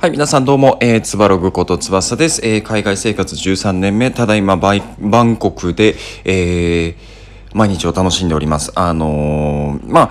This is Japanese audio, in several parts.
はい、皆さんどうも、えー、つばログことつばさです。えー、海外生活13年目、ただいまバイバンコクで、えー、毎日を楽しんでおります。あのー、まあ、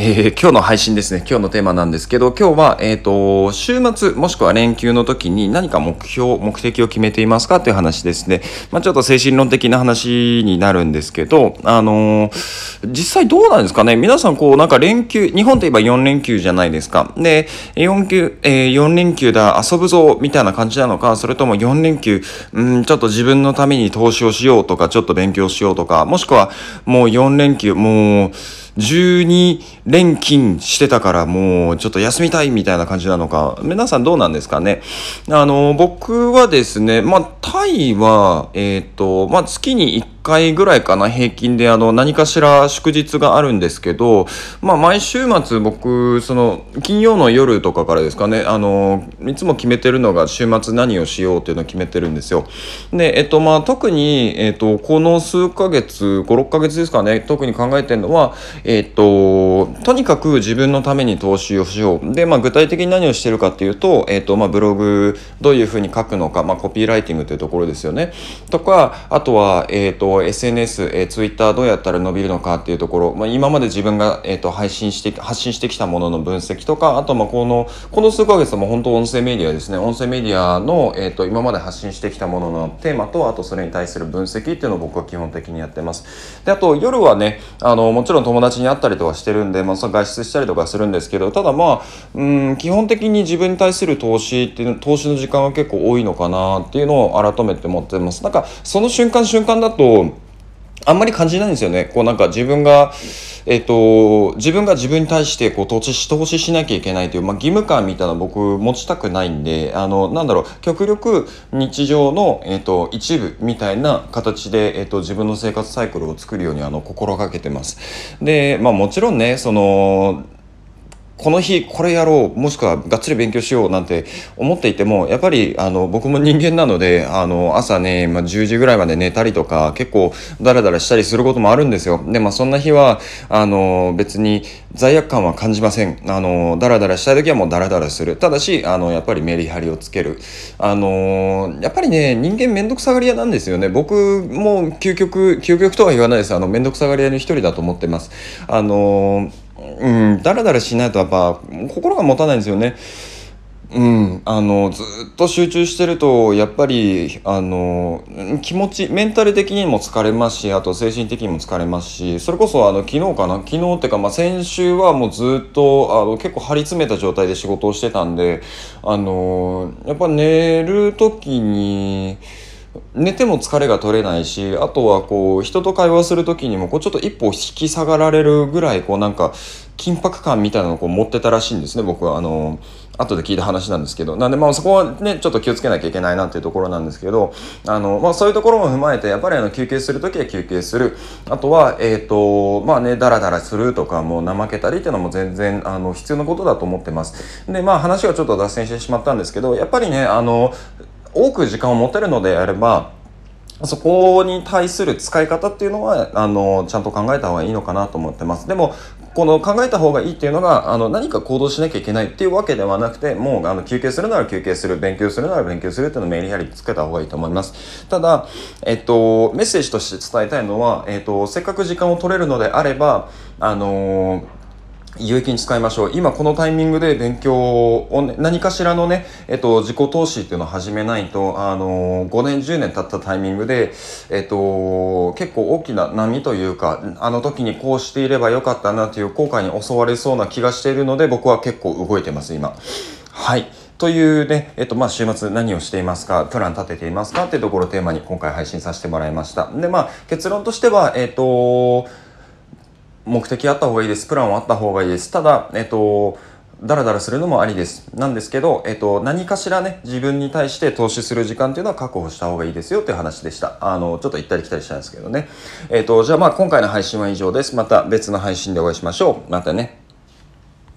えー今日の配信ですね。今日のテーマなんですけど、今日は、えっ、と、週末、もしくは連休の時に何か目標、目的を決めていますかっていう話ですね。まあ、ちょっと精神論的な話になるんですけど、あのー実際どうなんですかね皆さん、こう、なんか連休、日本といえば4連休じゃないですか。で、4休、え4連休だ、遊ぶぞ、みたいな感じなのか、それとも4連休、うん、ちょっと自分のために投資をしようとか、ちょっと勉強しようとか、もしくは、もう4連休、もう、12連勤してたからもうちょっと休みたいみたいな感じなのか、皆さんどうなんですかね。あの、僕はですね、まあ、タイは、えっ、と、まあ、月に1回ぐらいかな、平均であの、何かしら祝日があるんですけど、まあ、毎週末僕、その、金曜の夜とかからですかね、あの、いつも決めてるのが週末何をしようっていうのを決めてるんですよ。で、えっと、まあ、特に、えっと、この数ヶ月、5、6ヶ月ですかね、特に考えてるのは、えっと、とにかく自分のために投資をしよう。で、まあ、具体的に何をしてるかっていうと、えっと、まあ、ブログ、どういうふうに書くのか、まあ、コピーライティングというところですよね。とか、あとは、えっと、SNS、えー、Twitter どうやったら伸びるのかっていうところ、まあ、今まで自分が、えっと、配信して、発信してきたものの分析とか、あと、まあ、この、この数ヶ月も本当音声メディアですね。音声メディアの、えっと、今まで発信してきたもののテーマと、あとそれに対する分析っていうのを僕は基本的にやってます。で、あと、夜はね、あの、もちろん友達に会ったりとかしてるんで、まあ、外出したりとかするんですけど、ただまあ、うん、基本的に自分に対する投資っていう、投資の時間が結構多いのかなっていうのを改めて思ってます。なんか、その瞬間瞬間だと、あんまり感じないんですよね。こうなんか自分が、えっ、と、自分が自分に対してこう投資し、投資しなきゃいけないという、まあ、義務感みたいなの僕持ちたくないんで、あの、なんだろう、極力日常の、えっ、と、一部みたいな形で、えっ、と、自分の生活サイクルを作るようにあの、心がけてます。で、まあもちろんね、その、この日これやろうもしくはがっつり勉強しようなんて思っていてもやっぱりあの僕も人間なのであの朝ね、まあ、10時ぐらいまで寝たりとか結構ダラダラしたりすることもあるんですよ。でまあそんな日はあの別に罪悪感は感じません。あのダラダラしたい時はもうダラダラする。ただしあのやっぱりメリハリをつける。あのやっぱりね人間めんどくさがり屋なんですよね。僕も究極究極とは言わないです。あのめんどくさがり屋の一人だと思ってます。あのうん、だらだらしないとやっぱ心が持たないんですよね。うん、あのずっと集中してるとやっぱりあの気持ちメンタル的にも疲れますしあと精神的にも疲れますしそれこそあの昨日かな？昨日っていうか、まあ、先週はもうずっとあの結構張り詰めた状態で仕事をしてたんであのやっぱ寝る時に。寝ても疲れが取れないしあとはこう人と会話する時にもこうちょっと一歩引き下がられるぐらいこうなんか緊迫感みたいなのをこう持ってたらしいんですね僕は。あの後で聞いた話なんですけど。なんでまあそこはねちょっと気をつけなきゃいけないなっていうところなんですけどあの、まあ、そういうところも踏まえてやっぱりあの休憩する時は休憩する。あとはえっ、とまあねダラダラするとかもう怠けたりっていうのも全然あの必要なことだと思ってます。でまあ話がちょっと脱線してしまったんですけどやっぱりねあの多く時間を持てるのであればそこに対する使い方っていうのはあのちゃんと考えた方がいいのかなと思ってます。でもこの考えた方がいいっていうのがあの何か行動しなきゃいけないっていうわけではなくてもうあの休憩するなら休憩する勉強するなら勉強するっていうのをメリハリつけた方がいいと思います。ただ、えっと、メッセージとして伝えたいのは、えっと、せっかく時間を取れるのであればあの有益に使いましょう。今このタイミングで勉強を、ね、何かしらのね、えっと、自己投資っていうのを始めないとあの5年10年経ったタイミングで、えっと、結構大きな波というかあの時にこうしていればよかったなという後悔に襲われそうな気がしているので僕は結構動いてます今。はい。というね、えっと、まあ、週末何をしていますか、プラン立てていますかっていうところをテーマに今回配信させてもらいました。で、まあ、結論としては、えっと、目的あった方がいいです。プランはあった方がいいです。ただ、えっと、ダラダラするのもありです。なんですけど、えっと、何かしらね、自分に対して投資する時間っていうのは確保した方がいいですよっていう話でした。あの、ちょっと行ったり来たりしたんですけどね。えっと、じゃあまあ今回の配信は以上です。また別の配信でお会いしましょう。またね。